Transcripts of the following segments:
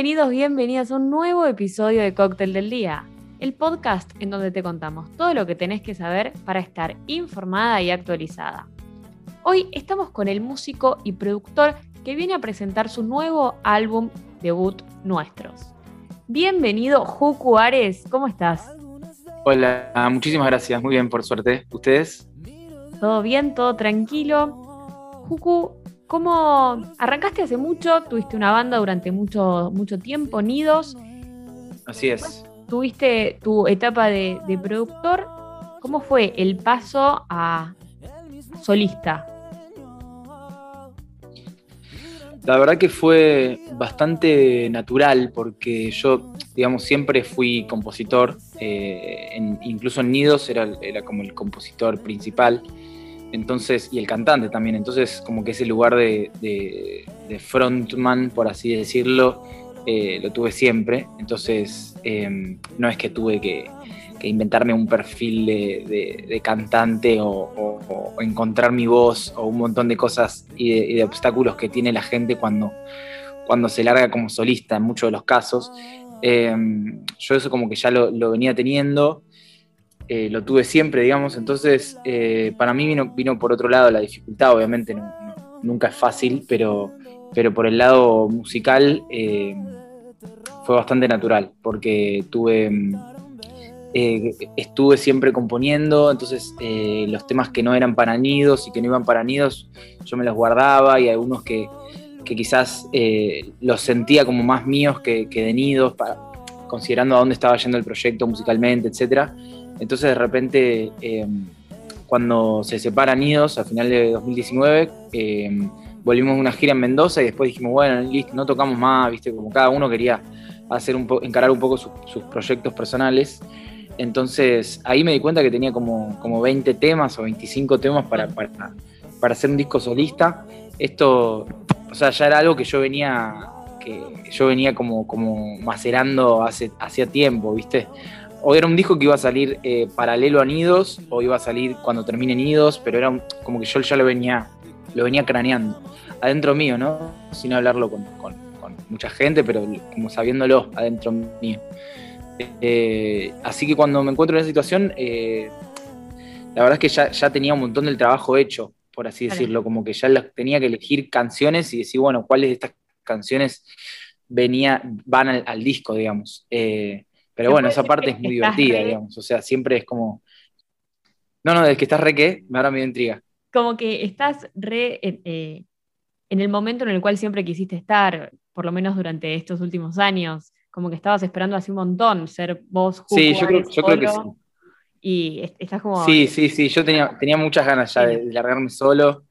Bienvenidos, bienvenidas a un nuevo episodio de Cóctel del Día, el podcast en donde te contamos todo lo que tenés que saber para estar informada y actualizada. Hoy estamos con el músico y productor que viene a presentar su nuevo álbum debut Nuestros. Bienvenido, Juku Ares, ¿cómo estás? Hola, muchísimas gracias, muy bien, por suerte. ¿Ustedes? Todo bien, todo tranquilo. Juku, ¿cómo arrancaste hace mucho? Tuviste una banda durante mucho, mucho tiempo, Nidos. Así es. Tuviste tu etapa de, de productor. ¿Cómo fue el paso a solista? La verdad que fue bastante natural porque yo, digamos, siempre fui compositor, eh, incluso en Nidos era, era, como el compositor principal, entonces, y el cantante también, entonces como que ese lugar de, frontman, por así decirlo, eh, lo tuve siempre, entonces em, no es que tuve que, inventarme un perfil de, cantante o, encontrar mi voz o un montón de cosas y de, obstáculos que tiene la gente cuando, cuando se larga como solista en muchos de los casos. Em, yo eso como que ya lo, venía teniendo, eh, lo tuve siempre, digamos, entonces eh, para mí vino, vino por otro lado la dificultad, obviamente nunca es fácil, pero, pero por el lado musical eh, fue bastante natural, porque tuve estuve siempre componiendo, entonces los temas que no eran para nidos y que no iban para nidos, yo me los guardaba y algunos que, quizás eh, los sentía como más míos que, de nidos, para, considerando a dónde estaba yendo el proyecto musicalmente, etc. Entonces de repente, cuando se separa Nidos, a final de 2019, volvimos a una gira en Mendoza y después dijimos, bueno, listo, no tocamos más, viste, como cada uno quería hacer un encarar un poco sus proyectos personales. Entonces ahí me di cuenta que tenía como, como 20 temas o 25 temas para, para, hacer un disco solista. Esto, o sea, ya era algo que yo venía, que yo venía como, como macerando hace, hacía tiempo, ¿viste? O era un disco que iba a salir eh, paralelo a Nidos, o iba a salir cuando termine Nidos, pero era como que yo ya lo venía, lo venía craneando. Adentro mío, ¿no? Sin hablarlo con, con mucha gente, pero como sabiéndolo adentro mío. Eh, así que cuando me encuentro en esa situación, eh, la verdad es que ya, tenía un montón del trabajo hecho, por así decirlo, como que ya tenía que elegir canciones y decir, bueno, cuáles de estas canciones venía, van al, disco, digamos. Eh, pero bueno, esa parte es muy divertida, digamos. O sea, siempre es como. No, no, es que estás re qué, ahora me intriga. Como que estás re en el momento en el cual siempre quisiste estar, por lo menos durante estos últimos años como que estabas esperando así un montón, ser vos Sí, yo creo, que sí. Y estás como... Sí, sí, sí, yo tenía, tenía muchas ganas ya de, largarme solo,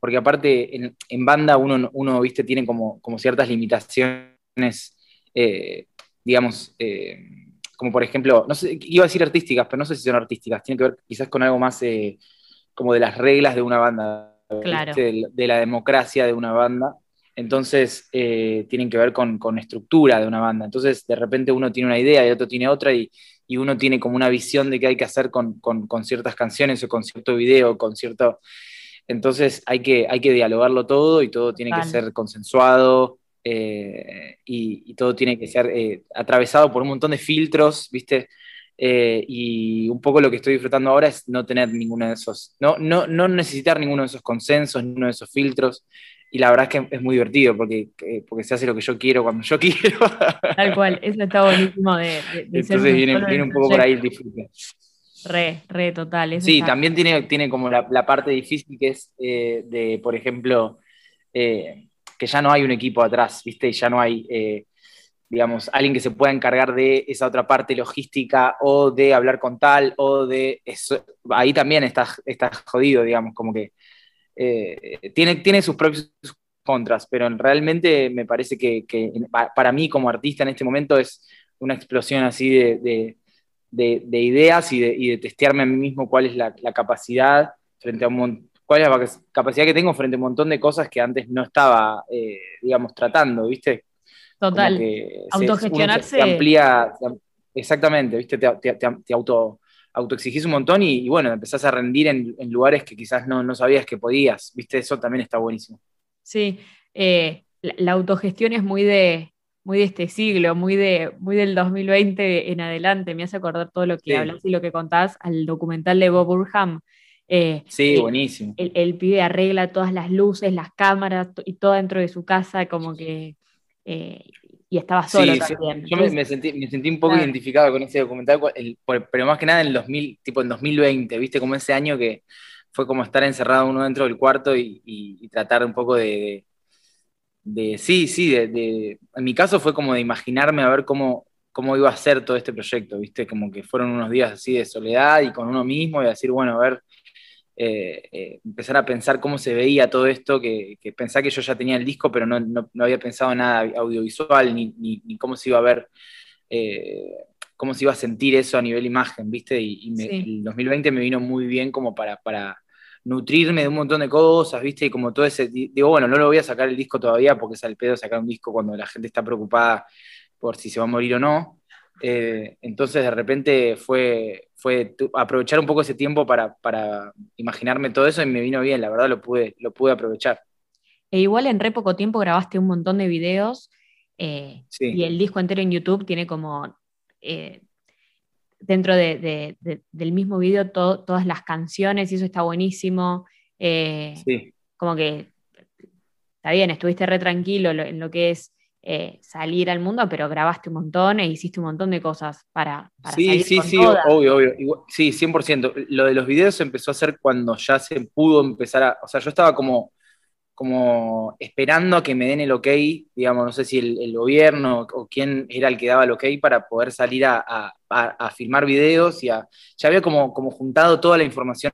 porque aparte en, banda uno, uno, viste, tiene como, como ciertas limitaciones, eh, digamos, eh, como por ejemplo, no sé, iba a decir artísticas, pero no sé si son artísticas, tiene que ver quizás con algo más eh, como de las reglas de una banda, claro. de la democracia de una banda entonces tienen que ver con, estructura de una banda. Entonces de repente uno tiene una idea y otro tiene otra y, uno tiene como una visión de qué hay que hacer con, ciertas canciones o con cierto video, con cierto... Entonces hay que, hay que dialogarlo todo y todo tiene que ser consensuado eh, y, todo tiene que ser eh, atravesado por un montón de filtros, ¿viste? y un poco lo que estoy disfrutando ahora es no tener ninguno de esos, no, no, no necesitar ninguno de esos consensos, ninguno de esos filtros y la verdad es que es muy divertido porque, eh, porque se hace lo que yo quiero cuando yo quiero. Tal cual, eso está buenísimo de, Entonces viene, un poco por ahí el disfrute. Re, re, total. sí, también tiene, tiene como la, parte difícil que es eh, de, por ejemplo, eh, que ya no hay un equipo atrás, ¿viste? Y ya no hay, digamos, alguien que se pueda encargar de esa otra parte logística o de hablar con tal o de eso. Ahí también estás, estás jodido, digamos, como que eh, tiene, tiene sus propios contras, pero realmente me parece que, para mí como artista en este momento es una explosión así de, ideas y, de, testearme a mí mismo cuál es la, capacidad frente a un cuál es la capacidad que tengo frente a un montón de cosas que antes no estaba, eh, digamos, tratando, ¿viste? Total. Autogestionarse. amplía, exactamente, ¿viste? te auto autoexigís un montón y, bueno, empezás a rendir en, lugares que quizás no, sabías que podías, ¿viste? Eso también está buenísimo. Sí, eh, la, autogestión es muy de, muy de este siglo, muy, de, muy del 2020 en adelante. Me hace acordar todo lo que hablas y lo que contás al documental de Bob Burham. Eh, sí, buenísimo. El, pibe arregla todas las luces, las cámaras y todo dentro de su casa, como que. Eh, y estaba solo también. Yo me, sentí, me, sentí, un poco identificado con ese documental, pero más que nada en el 2000, tipo en 2020, ¿viste? Como ese año que fue como estar encerrado uno dentro del cuarto y, tratar un poco de, de, sí, sí, de, en mi caso fue como de imaginarme a ver cómo, cómo iba a ser todo este proyecto, ¿viste? Como que fueron unos días así de soledad y con uno mismo y decir, bueno, a ver, eh, eh, empezar a pensar cómo se veía todo esto, que, que pensaba que yo ya tenía el disco, pero no, no, había pensado nada audiovisual, ni, ni, cómo se iba a ver, eh, cómo se iba a sentir eso a nivel imagen, ¿viste? Y, el 2020 me vino muy bien como para, para nutrirme de un montón de cosas, ¿viste? Y como todo ese, digo, bueno, no lo voy a sacar el disco todavía porque es al pedo sacar un disco cuando la gente está preocupada por si se va a morir o no. Eh, entonces de repente fue, fue aprovechar un poco ese tiempo para, imaginarme todo eso y me vino bien, la verdad lo pude, lo pude aprovechar. E igual en re poco tiempo grabaste un montón de videos eh, y el disco entero en YouTube tiene como eh, dentro de, del mismo video todas las canciones y eso está buenísimo. sí. Como que está bien, estuviste re tranquilo en lo que es eh, salir al mundo, pero grabaste un montón e hiciste un montón de cosas para, para sí, salir sí, sí, obvio, obvio. sí, 100%. Lo de los videos empezó a hacer cuando ya se pudo empezar a. O sea, yo estaba como, como esperando a que me den el ok, digamos, no sé si el, gobierno o quién era el que daba el ok para poder salir a, a, filmar videos y a. Ya había como, como juntado toda la información,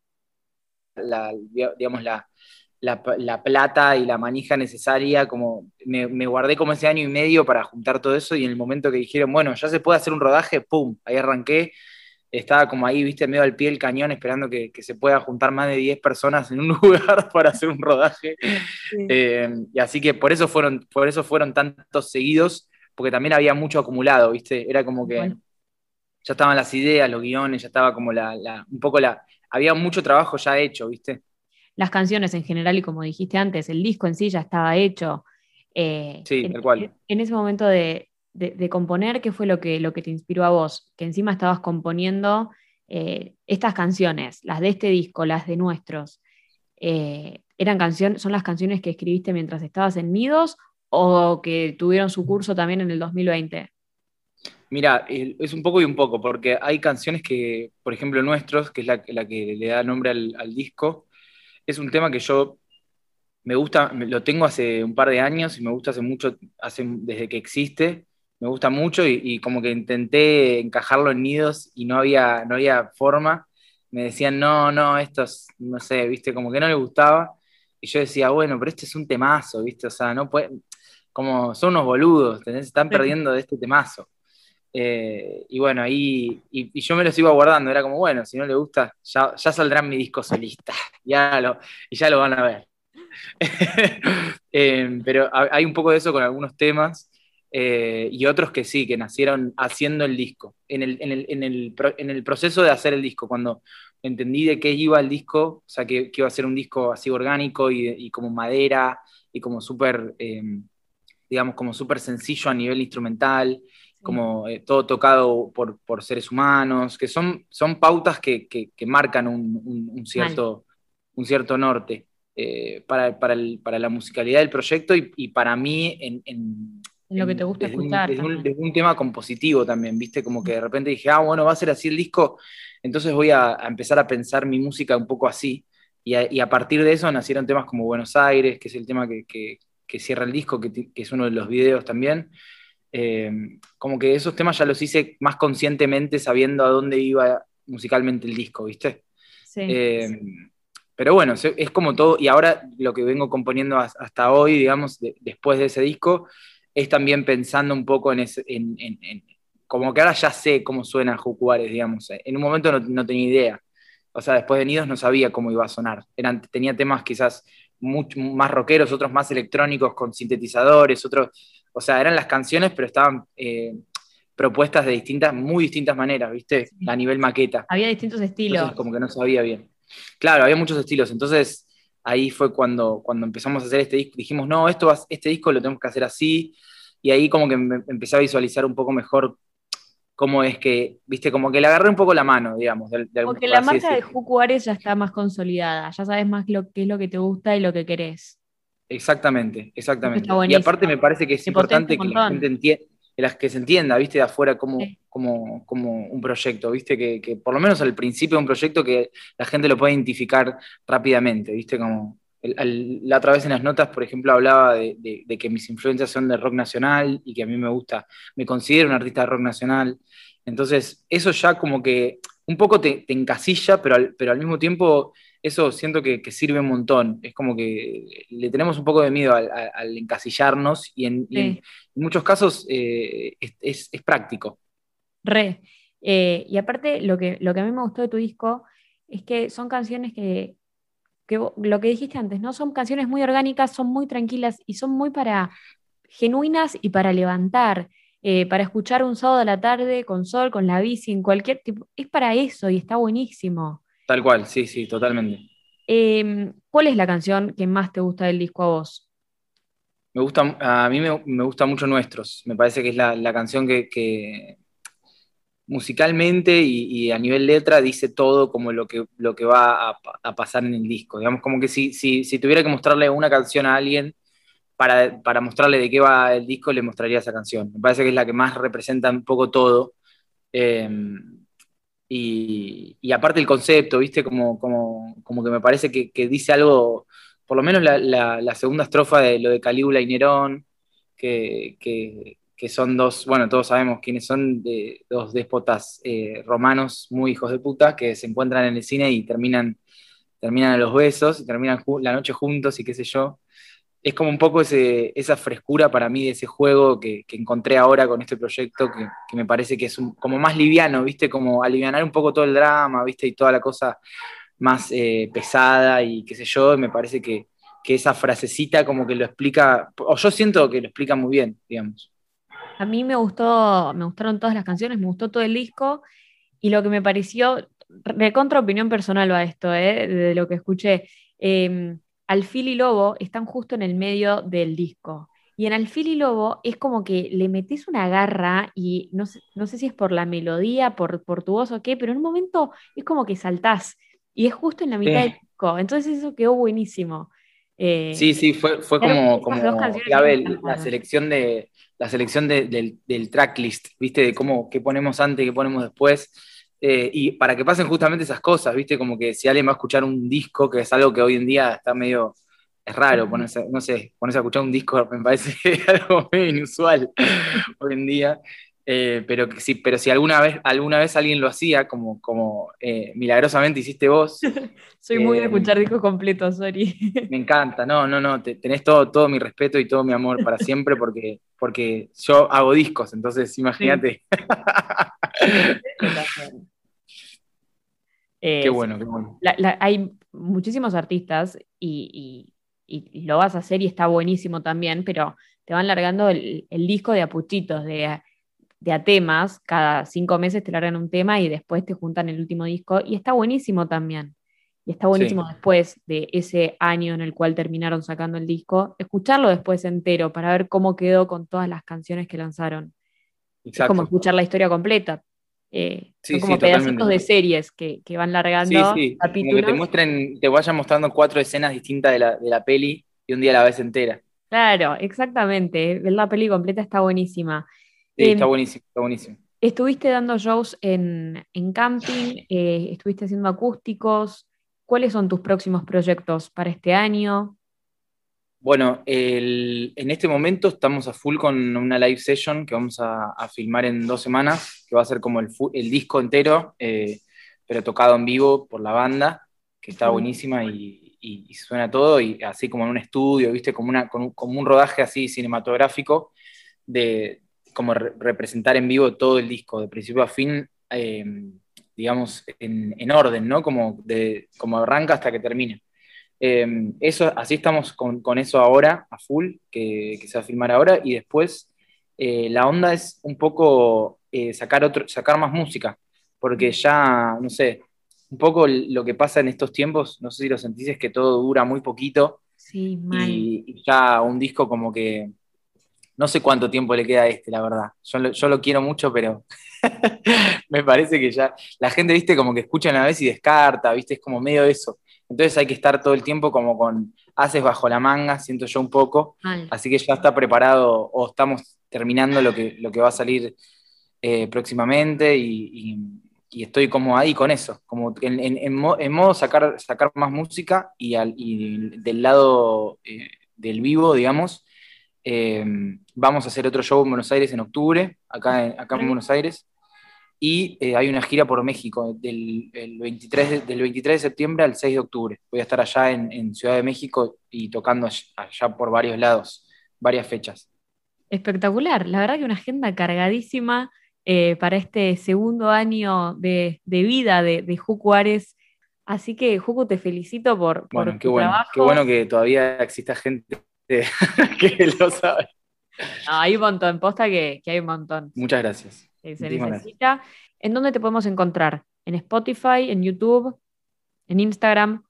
la, digamos, la la, plata y la manija necesaria, como me, guardé como ese año y medio para juntar todo eso y en el momento que dijeron, bueno, ya se puede hacer un rodaje, ¡pum! Ahí arranqué, estaba como ahí, viste, medio al pie del cañón esperando que, se pueda juntar más de 10 personas en un lugar para hacer un rodaje. Eh, y así que por eso fueron, por eso fueron tantos seguidos, porque también había mucho acumulado, viste, era como que ya estaban las ideas, los guiones, ya estaba como la, un poco la, había mucho trabajo ya hecho, viste las canciones en general y como dijiste antes, el disco en sí ya estaba hecho. Eh, sí, en, tal cual. En ese momento de, componer, ¿qué fue lo que, lo que te inspiró a vos? Que encima estabas componiendo eh, estas canciones, las de este disco, las de nuestros. Eh, eran canciones, ¿Son las canciones que escribiste mientras estabas en Nidos o que tuvieron su curso también en el 2020? Mira, es un poco y un poco, porque hay canciones que, por ejemplo, nuestros, que es la, que le da nombre al disco, es un tema que yo me gusta, lo tengo hace un par de años y me gusta hace mucho, hace, desde que existe, me gusta mucho y, como que intenté encajarlo en nidos y no había, no había forma. Me decían, no, no, esto es, no sé, viste, como que no le gustaba. Y yo decía, bueno, pero este es un temazo, viste, o sea, no puede, como son unos boludos, se están perdiendo de este temazo. Eh, y bueno, ahí, y, yo me los iba guardando, era como, bueno, si no le gusta, ya, ya saldrá mi disco solista, ya lo, y ya lo van a ver. Eh, pero hay un poco de eso con algunos temas eh, y otros que sí, que nacieron haciendo el disco. En el, en, el, en, el, en el, proceso de hacer el disco, cuando entendí de qué iba el disco, o sea, que, iba a ser un disco así orgánico y, y como madera y como súper, digamos, como súper sencillo a nivel instrumental como eh, todo tocado por, seres humanos, que son, son pautas que, marcan un, cierto, un cierto norte eh, para, la musicalidad del proyecto y, para mí en, lo que te gusta escuchar. Es un, tema compositivo también, ¿viste? Como que de repente dije, ah, bueno, va a ser así el disco, entonces voy a, empezar a pensar mi música un poco así. Y a, partir de eso nacieron temas como Buenos Aires, que es el tema que, cierra el disco, que, que, es uno de los videos también. Eh, como que esos temas ya los hice más conscientemente sabiendo a dónde iba musicalmente el disco, ¿viste? Sí. Eh, pero bueno, es como todo, y ahora lo que vengo componiendo hasta hoy, digamos, después de ese disco, es también pensando un poco en, ese, en, como que ahora ya sé cómo suena Jucuares, digamos. En un momento no, tenía idea. O sea, después de Nidos no sabía cómo iba a sonar. Eran, tenía temas quizás mucho, más rockeros, otros más electrónicos con sintetizadores, otros o sea, eran las canciones, pero estaban eh, propuestas de distintas, muy distintas maneras, ¿viste? A nivel maqueta. Había distintos estilos. como que no sabía bien. Claro, había muchos estilos. Entonces, ahí fue cuando, cuando empezamos a hacer este disco. Dijimos, no, esto este disco lo tenemos que hacer así. y ahí como que empecé a visualizar un poco mejor cómo es que, viste, como que le agarré un poco la mano, digamos. Porque la marca de Juku ya está más consolidada, ya sabes más lo, qué es lo que te gusta y lo que querés. Exactamente, exactamente. Y aparte me parece que es importante que la gente entienda, que se entienda, viste, de afuera como, como, como, un proyecto, viste, que, por lo menos al principio un proyecto que la gente lo pueda identificar rápidamente, viste, como la otra vez en las notas, por ejemplo, hablaba de, que mis influencias son de rock nacional y que a mí me gusta, me considero un artista de rock nacional. Entonces, eso ya como que un poco te, encasilla, pero al, pero al mismo tiempo eso siento que, sirve un montón. Es como que le tenemos un poco de miedo al, encasillarnos y en, muchos casos eh, es, práctico. Re. Eh, y aparte, lo que, lo que a mí me gustó de tu disco es que son canciones que, lo que dijiste antes, ¿no? Son canciones muy orgánicas, son muy tranquilas y son muy para genuinas y para levantar, eh, para escuchar un sábado a la tarde con sol, con la bici, en cualquier tipo. Es para eso y está buenísimo. Tal cual, sí, sí, totalmente. Em, ¿Cuál es la canción que más te gusta del disco a vos? Me gusta, a mí me, gusta mucho Nuestros. Me parece que es la, canción que, musicalmente y, a nivel letra dice todo como lo que, lo que va a, pasar en el disco. Digamos, como que si, si, tuviera que mostrarle una canción a alguien para, mostrarle de qué va el disco, le mostraría esa canción. Me parece que es la que más representa un poco todo. Em, y, aparte el concepto, ¿viste? Como, como, como que me parece que, dice algo, por lo menos la, segunda estrofa de lo de Calígula y Nerón, que, son dos, bueno, todos sabemos quiénes son, dos déspotas eh, romanos muy hijos de puta, que se encuentran en el cine y terminan, terminan a los besos, y terminan la noche juntos y qué sé yo es como un poco esa frescura para mí de ese juego que, encontré ahora con este proyecto, que, me parece que es como más liviano, ¿viste? Como alivianar un poco todo el drama, ¿viste? Y toda la cosa más eh, pesada y qué sé yo, me parece que, esa frasecita como que lo explica, o yo siento que lo explica muy bien, digamos. A mí me gustó, me gustaron todas las canciones, me gustó todo el disco, y lo que me pareció, de contra opinión personal a esto, ¿eh? de lo que escuché, eh, Alfil y Lobo están justo en el medio del disco. Y en Alfil y Lobo es como que le metes una garra y no sé, no sé si es por la melodía, por, por, tu voz o qué, pero en un momento es como que saltás y es justo en la mitad del disco. Entonces eso quedó buenísimo. Eh, sí, sí, fue, fue como, como clave la selección, de, la selección del, del tracklist, ¿viste? De cómo, qué ponemos antes, qué ponemos después. Eh, y para que pasen justamente esas cosas, ¿viste? Como que si alguien va a escuchar un disco, que es algo que hoy en día está medio. Es raro ponerse, no sé, ponerse a escuchar un disco, me parece algo medio inusual hoy en día. Eh, pero, sí, pero si alguna vez, alguna vez alguien lo hacía, como, como eh, milagrosamente hiciste vos. Soy muy de escuchar discos completos, sorry. Me encanta, no, no, no, tenés todo, todo mi respeto y todo mi amor para siempre porque, porque yo hago discos, entonces imagínate. Eh, qué bueno, qué bueno. hay muchísimos artistas y, lo vas a hacer y está buenísimo también, pero te van largando el, disco de apuchitos, de, de, a temas. Cada cinco meses te largan un tema y después te juntan el último disco y está buenísimo también. Y está buenísimo después de ese año en el cual terminaron sacando el disco, escucharlo después entero para ver cómo quedó con todas las canciones que lanzaron. Es como escuchar la historia completa. Eh, son como pedacitos de series que, van largando capítulos. que te muestren, te vayan mostrando cuatro escenas distintas de la, peli y un día la ves entera. Claro, exactamente. Ver la peli completa está buenísima. Sí, está em, buenísimo, está buenísimo. Estuviste dando shows en, camping, eh, estuviste haciendo acústicos. ¿Cuáles son tus próximos proyectos para este año? Bueno, en este momento estamos a full con una live session que vamos a, filmar en dos semanas, que va a ser como el, disco entero, eh, pero tocado en vivo por la banda, que está buenísima y, suena todo, y así como en un estudio, ¿viste? Como, una, como, un rodaje así cinematográfico de como representar en vivo todo el disco, de principio a fin, eh, digamos, en, orden, ¿no? Como, de, como arranca hasta que termina. Em, eso, así estamos con, eso ahora, a full, que, se va a filmar ahora, y después eh, la onda es un poco eh, sacar, otro, sacar más música, porque ya, no sé, un poco lo que pasa en estos tiempos, no sé si lo sentís, es que todo dura muy poquito. Sí, mal. Y, ya un disco como que no sé cuánto tiempo le queda a este, la verdad. Yo lo, quiero mucho, pero me parece que ya la gente, viste, como que escucha una vez y descarta, viste, es como medio eso. Entonces hay que estar todo el tiempo como con haces bajo la manga, siento yo un poco. Así que ya está preparado o estamos terminando lo que, lo que va a salir eh, próximamente y, estoy como ahí con eso, como en, modo sacar, sacar más música y, del lado eh, del vivo, digamos, eh, vamos a hacer otro show en Buenos Aires en octubre, acá en, acá en Buenos Aires, y hay una gira por México del, 23 de, del 23 de septiembre al 6 de octubre. Voy a estar allá en, Ciudad de México y tocando allá por varios lados, varias fechas. Espectacular, la verdad que una agenda cargadísima eh, para este segundo año de, vida de, de Jucu Así que, Jucu, te felicito por, bueno, qué bueno, Qué bueno que todavía exista gente que lo sabe. hay un montón, posta que, hay un montón. Muchas gracias. se necesita. ¿En dónde te podemos encontrar? ¿En Spotify? ¿En YouTube? ¿En Instagram?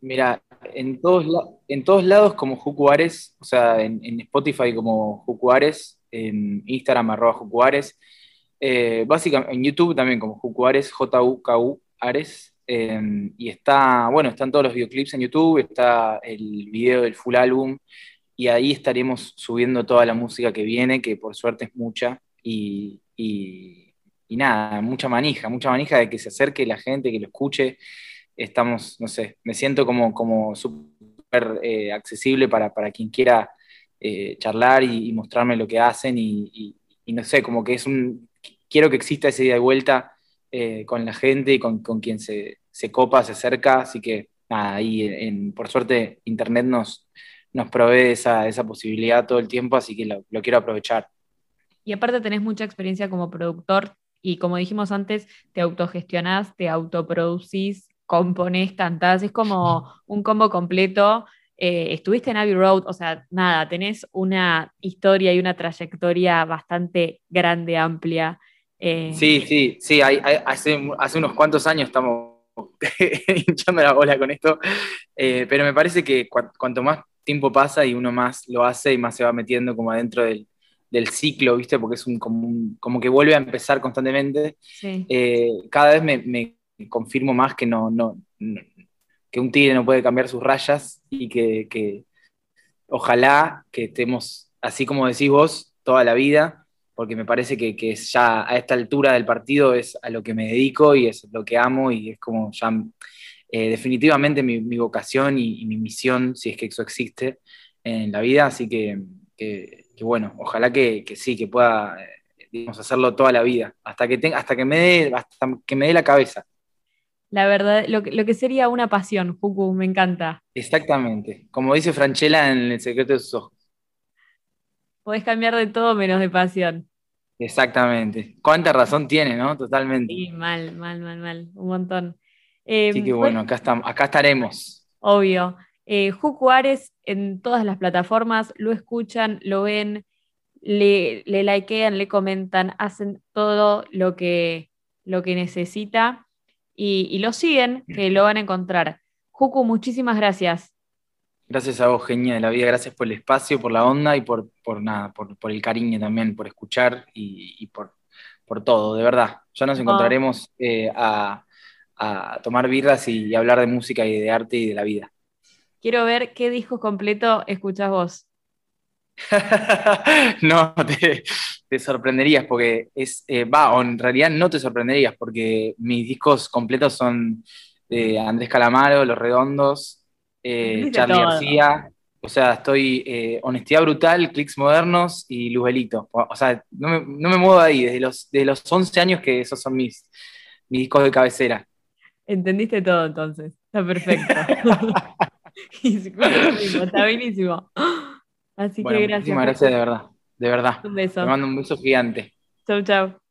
Mira, en todos, en todos lados como Jucu o sea, en, Spotify como Jucu en Instagram arroba Jucu eh, básicamente, en YouTube también como Jucuares, J-U-K-U Ares. Em, y está, bueno, están todos los videoclips en YouTube, está el video del full álbum, y ahí estaremos subiendo toda la música que viene, que por suerte es mucha, y, nada, mucha manija, mucha manija de que se acerque la gente, que lo escuche. Estamos, no sé, me siento como, como súper eh, accesible para, quien quiera eh, charlar y, mostrarme lo que hacen, y no sé, como que es un, quiero que exista ese día de vuelta eh, con la gente y con, quien se, copa, se acerca, así que nada, ahí en, por suerte Internet nos, nos provee esa, esa posibilidad todo el tiempo, así que lo, quiero aprovechar. Y aparte tenés mucha experiencia como productor y como dijimos antes, te autogestionás, te autoproducís, componés, cantás, es como un combo completo. Eh, estuviste en Abbey Road, o sea, nada, tenés una historia y una trayectoria bastante grande, amplia. Eh, sí, sí, sí, hace, unos cuantos años estamos hinchando la bola con esto, eh, pero me parece que cuanto más tiempo pasa y uno más lo hace y más se va metiendo como adentro del, ciclo, ¿viste? Porque es un como, que vuelve a empezar constantemente. Eh, cada vez me, confirmo más que no, no, que un tigre no puede cambiar sus rayas y que, que ojalá que estemos, así como decís vos, toda la vida porque me parece que, ya a esta altura del partido es a lo que me dedico y es lo que amo y es como ya eh, definitivamente mi, vocación y, mi misión, si es que eso existe en la vida, así que, bueno, ojalá que, sí, que pueda eh, hacerlo toda la vida, hasta que, tenga, hasta que, me dé, hasta que me dé la cabeza. La verdad, lo, lo que sería una pasión, Fuku, me encanta. Exactamente, como dice Franchella en El secreto de sus ojos. Podés cambiar de todo menos de pasión. Exactamente. Cuánta razón tiene, ¿no? Totalmente. Sí, mal, mal, mal, mal. Un montón. Eh, sí que bueno, acá, estamos, acá estaremos. Obvio. Eh, Jucu Ares en todas las plataformas, lo escuchan, lo ven, le, le likean, le comentan, hacen todo lo que, lo que necesita y, y lo siguen, que lo van a encontrar. Jucu, muchísimas gracias. Gracias a vos, genia de la vida, gracias por el espacio, por la onda y por, por nada, por, el cariño también, por escuchar y, por, por, todo, de verdad. Ya nos encontraremos eh, a, tomar birras y, hablar de música y de arte y de la vida. Quiero ver qué disco completo escuchás vos. no, te, sorprenderías porque es, eh, va, o en realidad no te sorprenderías porque mis discos completos son de Andrés Calamaro, Los Redondos, eh, Charlie García. O sea, estoy eh, Honestidad Brutal, Clicks Modernos y Luzbelito. O sea, no me, no me muevo de ahí, desde los, de los 11 años que esos son mis, mis discos de cabecera. Entendiste todo entonces. Está perfecto. está buenísimo. Así que gracias. Muchísimas gracias de verdad. De verdad. Un beso. Te mando un beso gigante. Chau, chau.